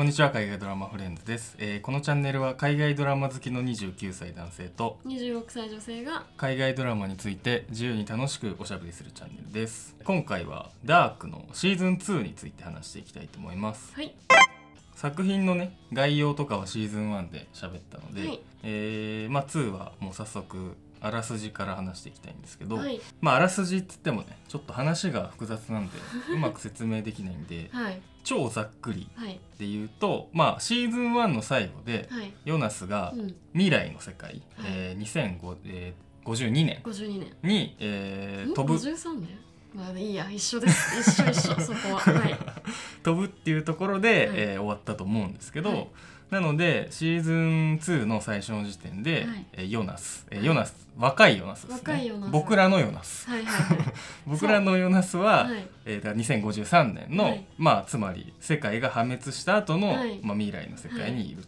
こんにちは海外ドラマフレンズです、えーこのチャンネルは海外ドラマ好きの29歳男性と26歳女性が海外ドラマについて自由に楽しくおしゃべりするチャンネルです。今回はダークのシーズン2について話していきたいと思います。はい。作品のね概要とかはシーズン1で喋ったので、はい。えーまあ2はもう早速あらすじから話していきたいんですけど、はい。まああらすじって言ってもねちょっと話が複雑なんでうまく説明できないんで はい超ざっくりはい。で言うとまあシーズン1の最後ではい。ヨナスがうん。未来の世界、はい。えー2052、えー52年52年に、えーん？飛ぶ。53年まあいいや一緒です。一緒一緒そこは。はい。飛ぶっていうところで、はい。えー終わったと思うんですけど、はいなのでシーズン2の最初の時点で、はい。えーヨナス、えヨナス。若いヨナスですね。僕らのヨナス。はいはい。は い僕らのヨナスは、はい。えーだから2053年の、はい。まあつまり世界が破滅した後の、はい。まあ、未来の世界にいる、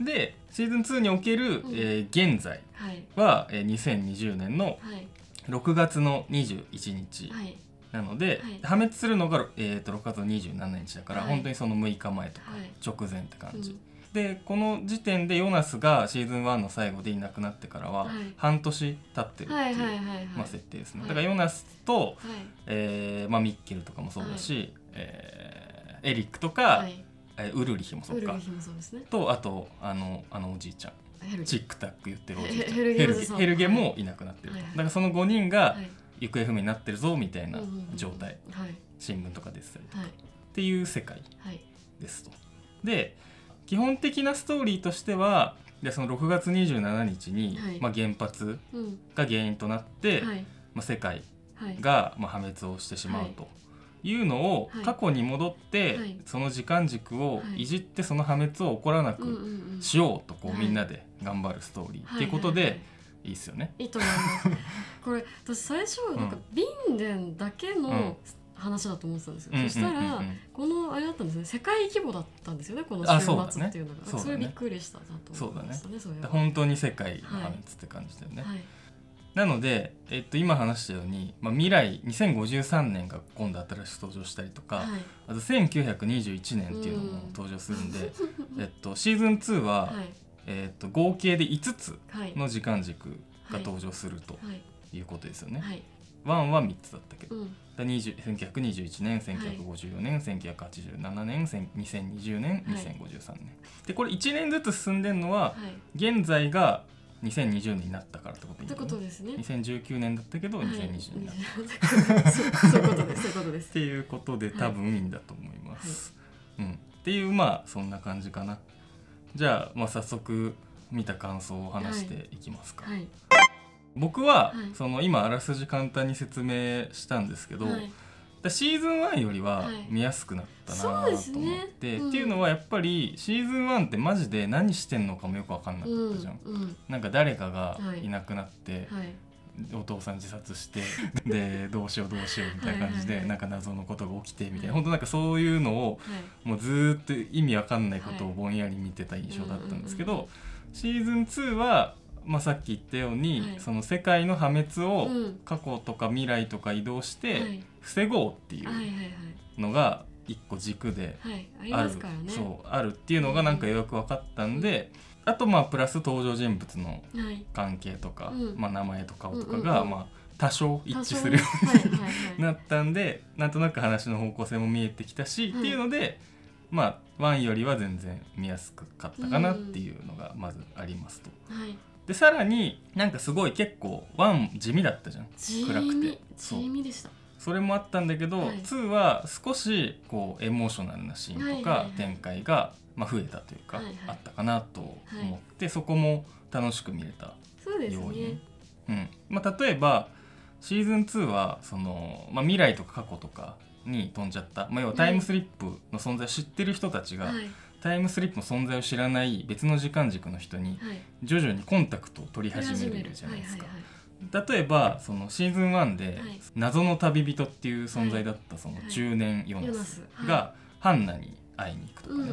でシーズン2における、うん。えー現在はい。は、えー2020年のはい。6月の21日はい。なので、はい。破滅するのが、えー、と6月の27日だから、はい。本当にその6日前とかはい。直前って感じ、うんでこの時点でヨナスがシーズン1の最後でいなくなってからははい。半年経ってるっていう、設定ですね、はい。だからヨナスと、はい。えーまあ、ミッケルとかもそうだし、えーエリックとか、はい。えーウルリヒもそうか。そうですね。とあとあのあのおじいちゃん。チックタック言ってるおじいちゃん。ヘヘルゲもいなくなってると、はいはい。だからその5人がはい。行方不明になってるぞみたいな状態、はい。新聞とか出てたりはい。っていう世界はいですと。で基本的なストーリーとしてはでその6月27日に、はい。まあ、原発うん。が原因となって、はい。まあ、世界はい。が、まあ、破滅をしてしまうというのを、はい。過去に戻って、はい。その時間軸をはい。いじってその破滅を起こらなうんうんくうん。しようとこう、はい。みんなで頑張るストーリーはっていうことでい。いっすよね。いいと思います。これ私最初なんかビンデンだけうん。の話だと思ってたんですよ、うんそしたら、うん。うんうんこのあれだったんですね。世界規模だったんですよねこの週末っていうのが。そうだね。それびっくりしたなと思いましたねそれは本当に世界の破滅って感じだよね。はい。なので、えっと、今話したように、まあ、未来2053年が今度新しく登場したりとか、はい。あと1921年っていうのも登場するんで、えっと、シーズン2は、はい。えっと、合計で5つはい。の時間軸が登場するとはい。い。うことですよね。はい1は3つだったけど、うん。だ20 1921年1954年、1987年1000 2020年、はい。2053年。でこれ1年ずつ進んでるのははい。現在が2020年になったからってこといいのことですね。2019年だったけどはい。2020になった、そうそういうことです。そういうことです。っていうことで多分いいんだと思います。うん、っていうまあそんな感じかな。じゃあ,、まあ早速見た感想を話していきますか。はい僕は、はい。その今あらすじ簡単に説明したんですけど、はい。だシーズン1よりははい。見やすくなったなと思ですねって、うんっていうのはやっぱりシーズン1ってマジで何してんのかもよく分かんなかったじゃん。うんうん。なんか誰かがはい。いなくなって、はい。お父さん自殺して でどうしようどうしようみたいな感じではいはいはい。なんか謎のことが起きてみたいな、はい。本当なんかそういうのをはい。もうずーっと意味わかんないことをはい。ぼんやり見てた印象だったんですけどシーズン2は、まあ、さっき言ったように、はい。その世界の破滅をうん。過去とか未来とか移動してはい。防ごうっていはいはいうはい。のが一個軸ではい。ある。そうあるっていうのがなんかよく分かったんであとまあプラス登場人物のはい。関係とか、うん。まあ、名前と顔とかうんうんうん。がまあ多少一致するよ多少。ねはいはいはい。なったんでなんとなく話の方向性も見えてきたし、はい。っていうのでまあ1よりは全然見やすかったかなっていうのがまずありますと。はいでさらになんかすごい結構1地味だったじゃん。地暗く味て地味でした。それもあったんだけど、はい。2は少しこうエモーショナルなシーンとかはい展開が、まあ、増えたというか、はいはい。あったかなと思って、そこも楽しく見れた要因。ねうん。まあ、例えばシーズン2はその、まあ、未来とか過去とかに飛んじゃった、まあ、要はタイムスリップの存在を知ってる人たちが、はいタイムスリップの存在を知らない別の時間軸の人にはい。徐々にコンタクトを取り始めるじゃないですか。例えばそのシーズン1ではい。謎の旅人っていう存在だったそのはい。中年ヨはいナス。がハンナに会いに行くとかね。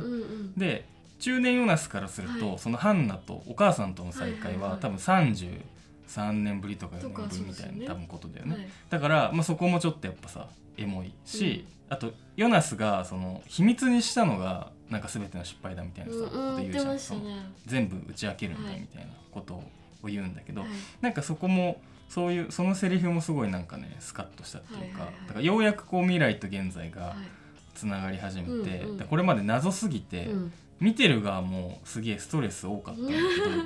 で中年ヨナスからすると、はい。そのハンナとお母さんとの再会は多分33年ぶりとか4とか年ぶりみたいな、多分ことだよね、はい。だから、まあ、そこもちょっとやっぱさエモいし、あとヨナスがその秘密にしたのがなんか全ての失敗だみたいなさ、うんことうん。言うじゃん、その全部打ち明けるんだはいみたい。なことを言うんだけど、はい。なんかそこもそういうそのセリフもすごいなんかねスカッとしたっていうか、だからようやくこう未来と現在がはい。つながり始めて、うんうん。でこれまで謎すぎて、うん。見てる側もすげえストレス多かったんだけど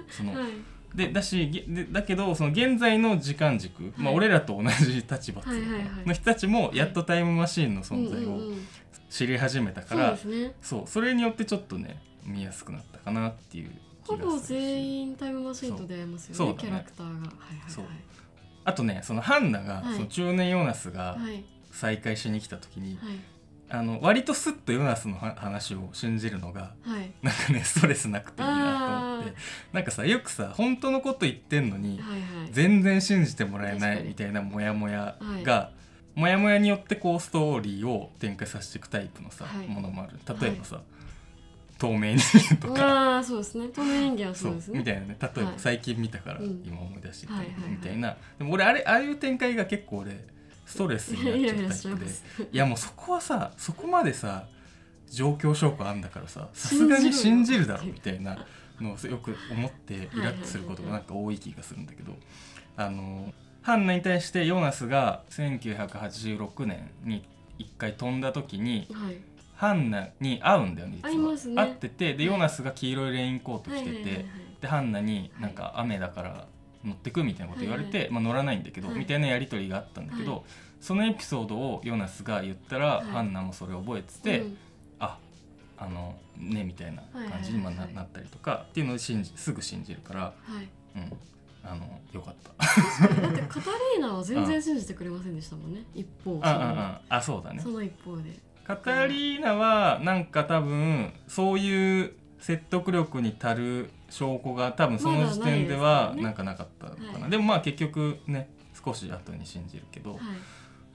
そのはい。でだしげでだけどその現在の時間軸、まあ、はい。俺らと同じ立場の人たちもやっとタイムマシーンの存在を知り始めたから、ね。そうそれによってちょっとね見やすくなったかなっていう気ほぼがするし。全員タイムマシーンと出会いますよねね。キャラクターが。はいはいそう。あとねそのハンナが、はい。その中年ヨナスがはい。はい再会しに来た時に、はい。あの割とスッとヨナスのは話を信じるのがはい。なんかねストレスなくていいなと思って。あなんかさよくさ本当のこと言ってんのにはいはい。全然信じてもらえないみたいなモヤモヤはい。が、モヤモヤによってこうストーリーを展開させていくタイプのさ、はい。ものもある。例えばさ、透明人間とか。ああそうですね。透明人間はそそううですね。みたいなね。例えばはい。最近見たからうん。今思い出してきたはいはいはい。みたいな、でも俺あれああいう展開が結構俺ストレスになっちゃうタイプで。す。いやもうそこはさそこまでさ状況証拠あんだからさ さすがに信じるだろみたいなのをよく思ってイラッとすることがなんか多い気がするんだけど。あのハンナに対してヨナスが1986年に一回飛んだ時にはい。ハンナに会うんだよね実は。ね。会っててでヨナスが黄色いレインコート着てて、でハンナになんか雨だから乗ってくみたいなこと言われて、はいまあ、乗らないんだけど、はい。みたいなやり取りがあったんだけど、はい。そのエピソードをヨナスが言ったら、はい。ハンナもそれを覚えてて、うん。ああのねみたいな感じにまあな,、ったりとかっていうのを信じすぐ信じるから、はい。うん、あのよかった。確かに。だってカタリーナは全然信じてくれませんでしたもんね。一方ああああそうだね。その一方で。カタリーナはなんか多分そういう説得力に足る証拠が多分その時点でまはだなんかなかったのかな、はい。でもまあ結局ね少し後に信じるけど、はい。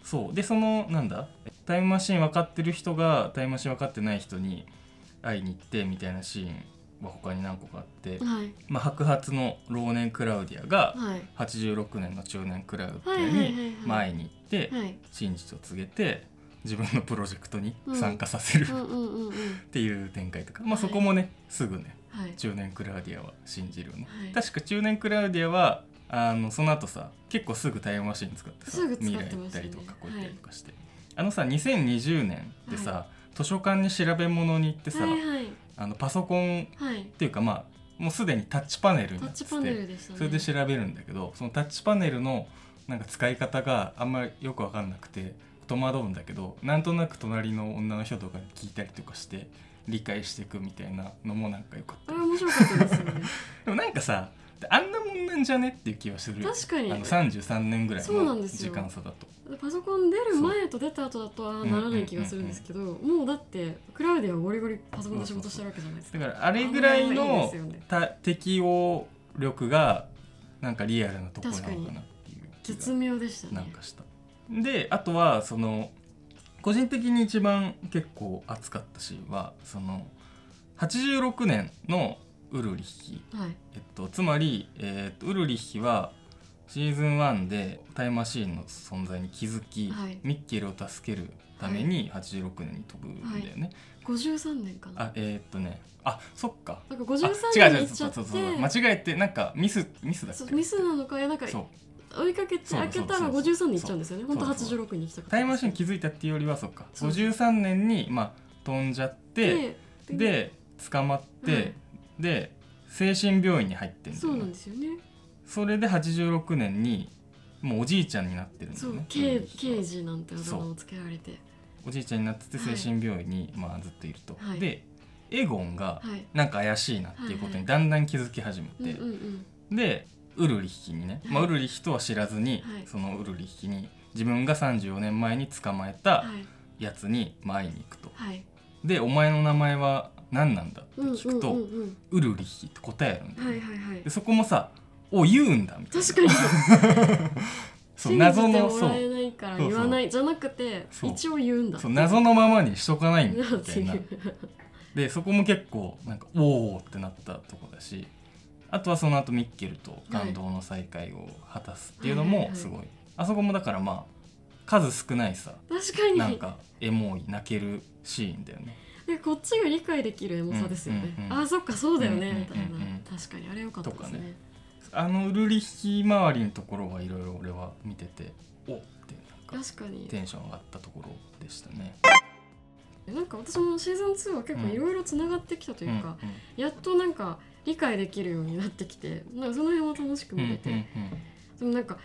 そう。でそのなんだ？タイムマシーン分かってる人がタイムマシーン分かってない人に会いに行ってみたいなシーンは他に何個かあって、はい。まあ、白髪の老年クラウディアがはい。86年の中年クラウディアにまあ会いに行ってはい。真実を告げて自分のプロジェクトに参加させる、っていう展開とか、まあ、はい。そこもね、すぐねはい。中年クラウディアは信じるよね、はい。確か中年クラウディアはあのその後さ結構すぐタイムマシン使ってさすぐ使って未来行ったりとかこうやったりとかして、あのさ2020年でさ、図書館に調べ物に行ってさ、はいはいあのパソコンっはい。ていうかまあもうすでにタッチパネルになっててね。それで調べるんだけどそのタッチパネルのなんか使い方があんまりよく分かんなくて戸惑うんだけどなんとなく隣の女の人とかに聞いたりとかして理解していくみたいなのもなんかよかった。あれ面白かったですよね。でもなんかさあんなもんなんじゃねっていう気はする。確かに。あの33年ぐらいの時間差だと。パソコン出る前と出た後だとはならない気がするんですけど、もうだってクラウディアはゴリゴリパソコンで仕事してるわけじゃないですか。だからあれぐらいの適応力がなんかリアルなところなのかなっていう絶妙でしたね。なんかした。であとはその個人的に一番結構熱かったシーンはその86年のウルリッヒ、はい。えっと、つまり、えっとウルリッヒはシーズン1でタイムマシーンの存在に気づき、はい。ミッケルを助けるために86年に飛ぶんだよね。53年かな。あえーっとね。あそっか。なんかあ53違う違う年に行っちゃっそうそうそう。て間違えてなんかミスミスだっけ？そうミスなのかいやなんかそう。追いかけてそう開けたらそうそう53に行っちゃうんですよね。そう本当そう86に行きたかったタイムマシーン気づいたっていうよりはそっか。そう53年にまあ飛んじゃってでで捕まって、はいで精神病院に入ってんだそうなんですよね。それで86年にもうおじいちゃんになってるんだそうよね刑刑事なんてあだ名をつけられて。おじいちゃんになっててはい。精神病院に、まあ、ずっといると、はい。でエゴンがはい。なんか怪しいなっていうことにだんだん気づき始めて、うんうんうん。でウルリッヒにね、まあ、はいウルリッヒとは知らずに、はい。そのウルリッヒに自分が34年前に捕まえたはい。やつにまあ会いに行くと。はい。で「お前の名前は何なんだ?」ってうんうん聞くと「うんうんウルリッヒ」って答えるんだはいはいはい。でそこもさ「お言うんだ」みたいな。確かに。そう謎のそう言わないじゃなくて一応言うんだ。そう謎のままにしとかないんだみたいうなでそこも結構なんかおおってなったとこだしあとはその後ミッケルと感動の再会を果たすっていうのはいはいはい。もすごい、あそこもだからまあ数少ないさ確かに。なんかエモい泣けるシーンだよねでこっちが理解できるエモさですよね、うんうんうんああそっかそうだよね、うんうんみたいな、うんうん。確かにあれ良かったですね。ね。あのウルリヒ周りのところはいろいろ俺は見てておってなんか確かに。テンション上がったところでしたね。なんか私もシーズン2は結構いろいろつながってきたというか、やっとなんか理解できるようになってきてなんかその辺も楽しくうんうん見れて、うん。でもなんか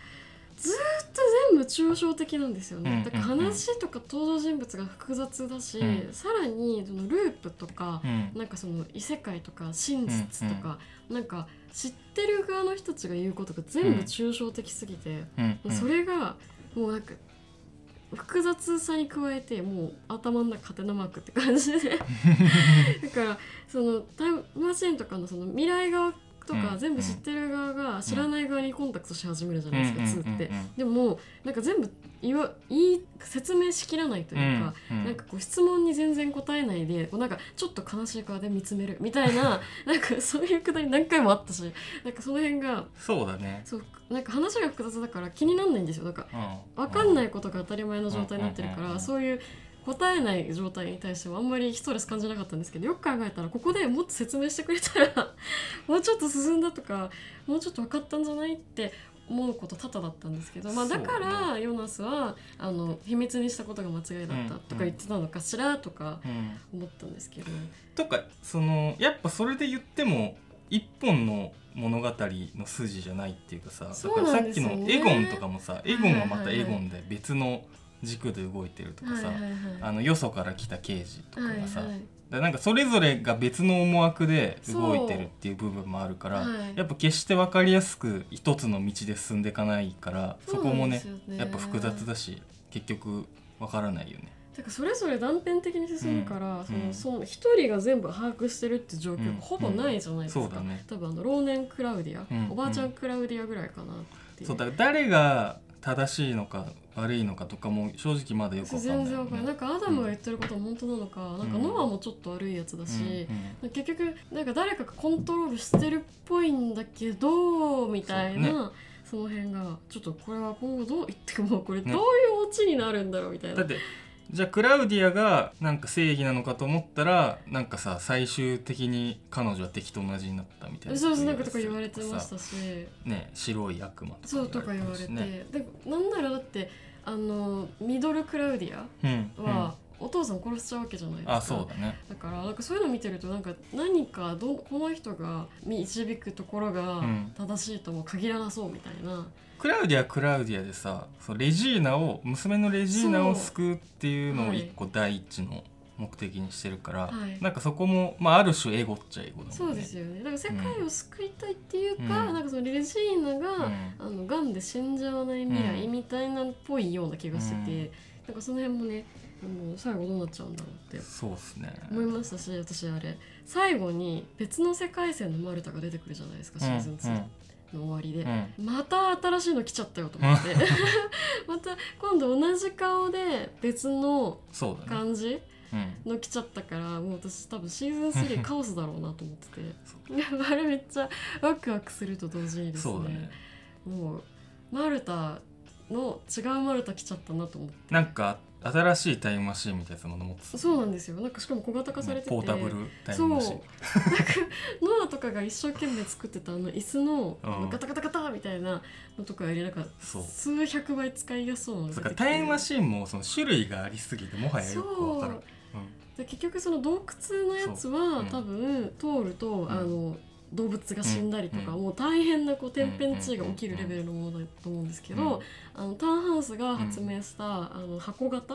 ずーっと全部抽象的なんですよね、うんだからうん。うん話とか登場人物が複雑だし、うん。さらにそのループとか、うん。なんかその異世界とか真実とか、なんか知ってる側の人たちが言うことが全部抽象的すぎて、うんうん。それがもうなんか複雑さに加えてもう頭の中ハテナマークって感じで。だからそのタイムマシンとかのその未来側とかうん。全部知ってる側が知らない側にコンタクトし始めるじゃないですか、2って。うんでもなんか全部言わ言い説明しきらないというか、うん。うん。なんかこう質問に全然答えないでこうなんかちょっと悲しい顔で見つめるみたいな なんかそういうくだり何回もあったしなんかその辺がそうだね。そうなんか話が複雑だから気になんないんですよ。なんかうん。分かんないことが当たり前の状態になってるからそういう答えない状態に対してはあんまりストレス感じなかったんですけどよく考えたらここでもっと説明してくれたら もうちょっと進んだとかもうちょっと分かったんじゃないって思うこと多々だったんですけど、まあ、だからヨナスはあの秘密にしたことが間違いだったとか言ってたのかしらとかうん。思ったんですけど、とかそのやっぱそれで言っても一本の物語の筋じゃないっていうかさだからさっきのエゴンとかもさエゴンはまたはいはいはいエゴンで別の軸で動いてるとかさ、はいはいはい。あのよそから来た刑事とかがさ、はいはい。だなんかそれぞれが別の思惑で動いてるっていう部分もあるから、そうはい。やっぱ決して分かりやすく一つの道で進んでいかないからそこもねやっぱ複雑だし結局分からないよね。てかそれぞれ断片的に進むから、そうんうん。のその一人が全部把握してるって状況うんがほぼないじゃないですか、そうだね。多分あの老年クラウディア、うん。おばあちゃんクラウディアぐらいかなっていう。そうだ誰が正しいのか悪いのかとかも正直まだよく分かんない。よ全然わかんない、ね。なんかアダムが言ってることは本当なのか、なんかノアもちょっと悪いやつだし、結局なんか誰かがコントロールしてるっぽいんだけどみたいなそ,、の辺がちょっとこれは今後どう言ってもこれどうねいうオチになるんだろうみたいな、だってじゃあクラウディアがなんか正義なのかと思ったらなんかさ最終的に彼女は敵と同じになったみたいなそうそうなんかとか言われてましたし。ね白い悪魔とかそうとか言われて、でなんならだってあのミドルクラウディアは、お父さん殺しちゃうわけじゃないですか。あそうだね。だからなんかそういうの見てるとなんか何かどこの人が導くところがうん。正しいとも限らなそうみたいな、クラウディアはクラウディアでさそうレジーナを娘のレジーナを救うっていうのをはい。一個第一の目的にしてるから、はい。なんかそこも、まあ、ある種エゴっちゃエゴね。そうですよね。だから世界を救いたいっていうか、うん。なんかそのレジーナが、うん。あの癌で死んじゃわない未来うんみたいなっぽいような気がしてて、うん。なんかその辺もねもう最後どうなっちゃうんだろうってそうっすね。思いましたし私あれ。最後に別の世界線のマルタが出てくるじゃないですかシーズン2の終わりで、うん。また新しいの来ちゃったよと思って。また今度同じ顔で別の感じうん、の来ちゃったからもう私多分シーズン3カオスだろうなと思ってて。あれめっちゃワクワクすると同時にですね。ね。もうマルタの違うマルタ来ちゃったなと思って。なんか新しいタイムマシーンみたいなもの持ってたそうなんですよ。なんかしかも小型化されてて、ポータブルタイそう。なんかノアとかが一生懸命作ってたあの椅子のあうん。のガタガタガタみたいなのとかよりなんか数百倍使いやすそうなタイムマシーンもその種類がありすぎてもはやよくわからんで結局その洞窟のやつは、う。ん。多分通ると、んあの動物が死んだりとか、うん。もう大変なこう天変地異が起きるレベルのものだと思うんですけど、あのターンハウスが発明した、あの箱型、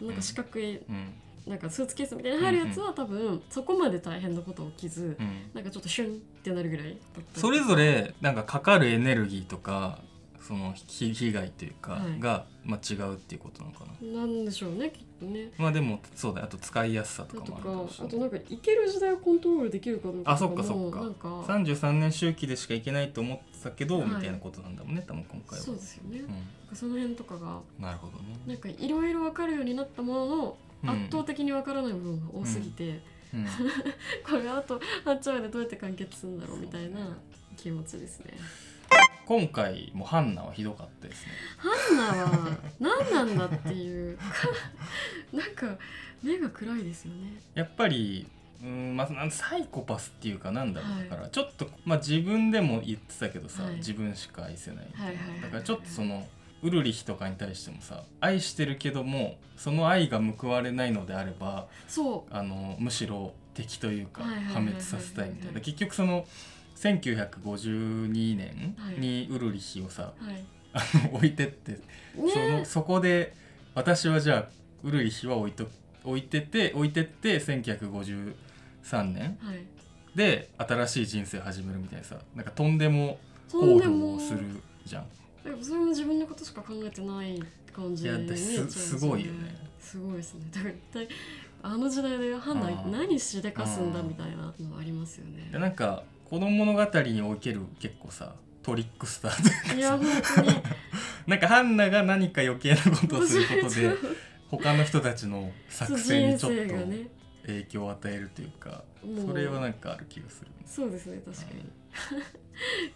なんか四角いうん。なんかスーツケースみたいに入るやつは多分そこまで大変なこと起きず、うん。なんかちょっとシュンってなるぐらいそれぞれなんかかかるエネルギーとかその被被害というかはい。が、まあ、違うっていうことなのかな。なんでしょうねきっとね。まあでもそうだあと使いやすさとかもあるかもしれない。あとなんか行ける時代をコントロールできるかどうかあそっとかそっか。なんか。33年周期でしか行けないと思ってたけど、はい。みたいなことなんだもんね多分今回は。そうですよね、なんうかその辺とかが。ん、なるほどね。なんかいろいろ分かるようになったものの、うん。圧倒的に分からない部分が多すぎて、うん。これあと8話でどうやって完結するんだろうみたいな気持ちですね。今回もハンナはひどかったですね。ハンナは何なんだっていう。なんか目が暗いですよね。やっぱりうんまあ、なんサイコパスっていうかなんだろう、はいだからちょっと、まあ、自分でも言ってたけどさ、はい。自分しか愛せないだからちょっとそのウルリヒとかに対してもさ愛してるけどもその愛が報われないのであればそう。あのむしろ敵というか破滅させたいみたいな。結局その1952年にウルリヒをさ、はい。あの置いてってそのねそこで私はじゃあウルリヒは置いと置いてて置いてって1953年はい。で新しい人生を始めるみたいなさなんかとんでもそ行動をするじゃん。でもそれも自分のことしか考えてない感じいやに見えちゃですごいよね。すごいですね。だから一体あの時代でハンナうん何しでかすんだうんみたいなのありますよね。でなんかこの物語における結構さトリックスターというかいや本当に。なんかハンナが何か余計なことをすることで 他の人たちの作戦にちょっと人生がね。影響を与えるというかもう。それはなんかある気がする、そうですね確かに。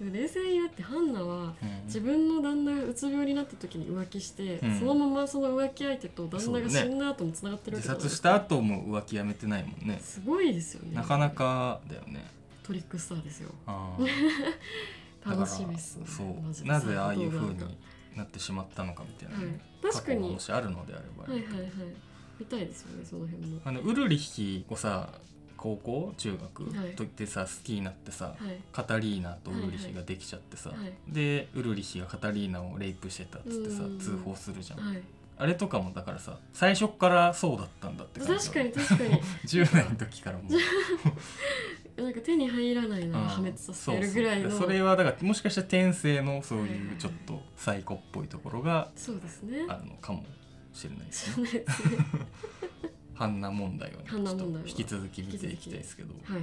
冷静になってハンナはうん自分の旦那がうつ病になった時に浮気して、うん。そのままその浮気相手と旦那が死んだ後もつながってるわ自けじゃないですか。殺した後も浮気やめてないもんね。すごいですよね。なかなかだよねトリックスターですよ。楽しみっすね。そう。なぜああいう風さどうになってしまったのかみたいなはい、確かに。もしあるのであれば、はいはいはい。見たいですよねその辺も。あのウルリヒをさ高校中学はい。と言ってさ好きになってさ、はい。カタリーナとウルリヒができちゃってさ、はいでウルリヒがカタリーナをレイプしてたっつってさうん。通報するじゃん、はい。あれとかもだからさ最初からそうだったんだって確かに確かに。10代の時からもう なんか手に入らないならうん。破滅させるぐらいのそれはだからもしかしたら天性のそうはいうちょっとサイコっぽいところがそうですね。あるのかもしれないですね。ハンナ問題をねちょっと引き続き見ていきたいですけど。はい。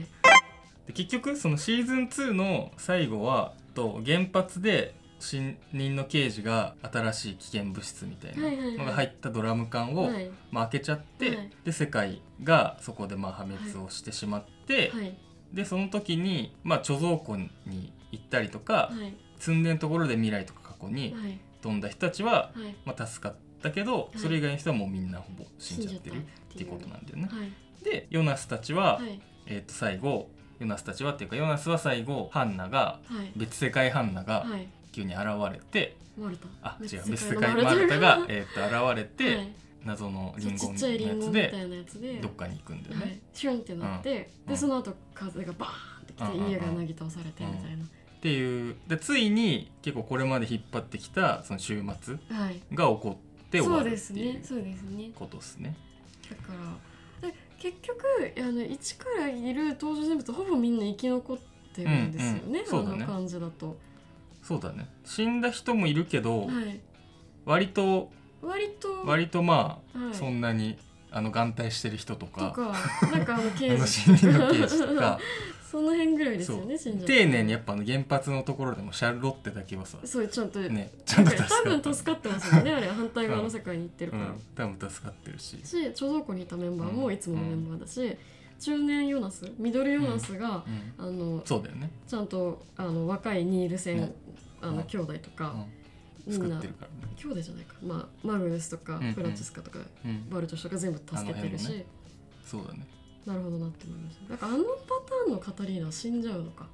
で結局そのシーズン2の最後はと原発で新任の刑事が新しい危険物質みたいないのが入ったドラム缶を、はい。まあ、開けちゃって、はい。で世界がそこでまあ破滅をしてしまって、はいでその時に、まあ、貯蔵庫に行ったりとか、はい。積んでるところで未来とか過去にはい。飛んだ人たちは、はい。まあ、助かったけど、い。それ以外の人はもうみんなほぼ死んじゃってるっていう。ことなんだよね。はい。でヨナスたちは、はい。えー、と最後ヨナスたちはっていうかヨナスは最後ハンナがはい。別世界ハンナがはい。急に現れて、あ違う別別世世界マルタがは、えー、と現れて、い謎のリンゴみたでいなやつでどっかに行くんだよね。はい、シュンってなって、うん。でその後風がバーンってきて、家がなぎ倒されてみたいな、っていう。でついに結構これまで引っ張ってきたその週末はい。が起こって終わるですっていうねそうですね。ことですね。だからで結局あの一からいる登場人物ほぼみんな生き残ってるんですよね,、うんうん。ね。あの感じだと、そうだね。死んだ人もいるけど、はい、割と割と割とまあ、はい。そんなにあの眼帯してる人とかとかなんかあの刑事死人の刑事とか。その辺ぐらいですよね丁寧にやっぱあの原発のところでもシャルロッテだけはさそうちゃんと、ねちゃんと助かった。多分助かってますよね。あれ反対側の世界に行ってるから、うん。多分助かってるし、し貯蔵庫にいたメンバーもいつものメンバーだし、中年ヨナスミドルヨナスが、うん。あのそうだよね、ちゃんとあの若いニール戦、ねあのうん兄弟とか、作ってるからね、兄弟じゃないか、まあ、マグヌスとかフランチスカとか、うん、バルトシュとか全部助けてるし、あの辺のそうだねなるほどなって思いましたなんかあのパターンのカタリーナ死んじゃうのか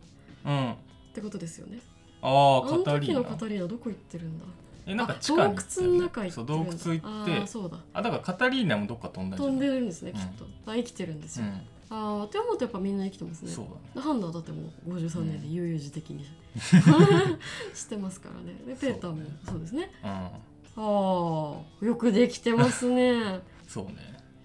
うんってことですよねああカタリーナ時のカタリーナどこ行ってるんだえなんか地下にね洞窟の中行ってそうるんだ洞窟行ってあそうだあだからカタリーナもどっか飛んだん飛んでるんですね、きっとあ生きてるんですよ、うんああって思うとやっぱみんな生きてますね。そうだね。でハンナはだってもう53年で悠々自適に、してますからね。でペーターもそうですね。うん。ああよくできてますね。そうね。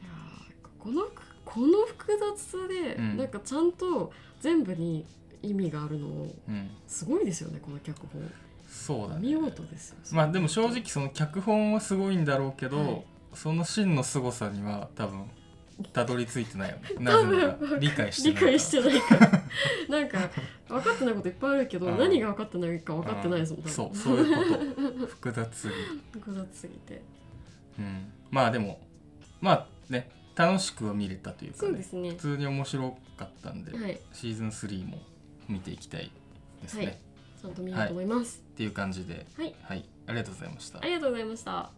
ーこのこの複雑さで、うん。なんかちゃんと全部に意味があるのうん。すごいですよねこの脚本。そうだね。見事ですよ。まあでも正直その脚本はすごいんだろうけど、はい。その真の凄さには多分たどり着いてないよね。多なぜ分なら理解して理ない解してないから。なんか分かってないこといっぱいあるけど、うん。何が分かってないか分かってないですもん、多分そうそういうこと。複雑すぎる複雑すぎて。うん。まあでもまあね楽しくは見れたというか、ね。そうで、すね。普通に面白かったんで、はい。シーズン3も見ていきたいですね、はい。ちゃんと見ようと思います。っていう感じで。はい、はい、ありがとうございました。ありがとうございました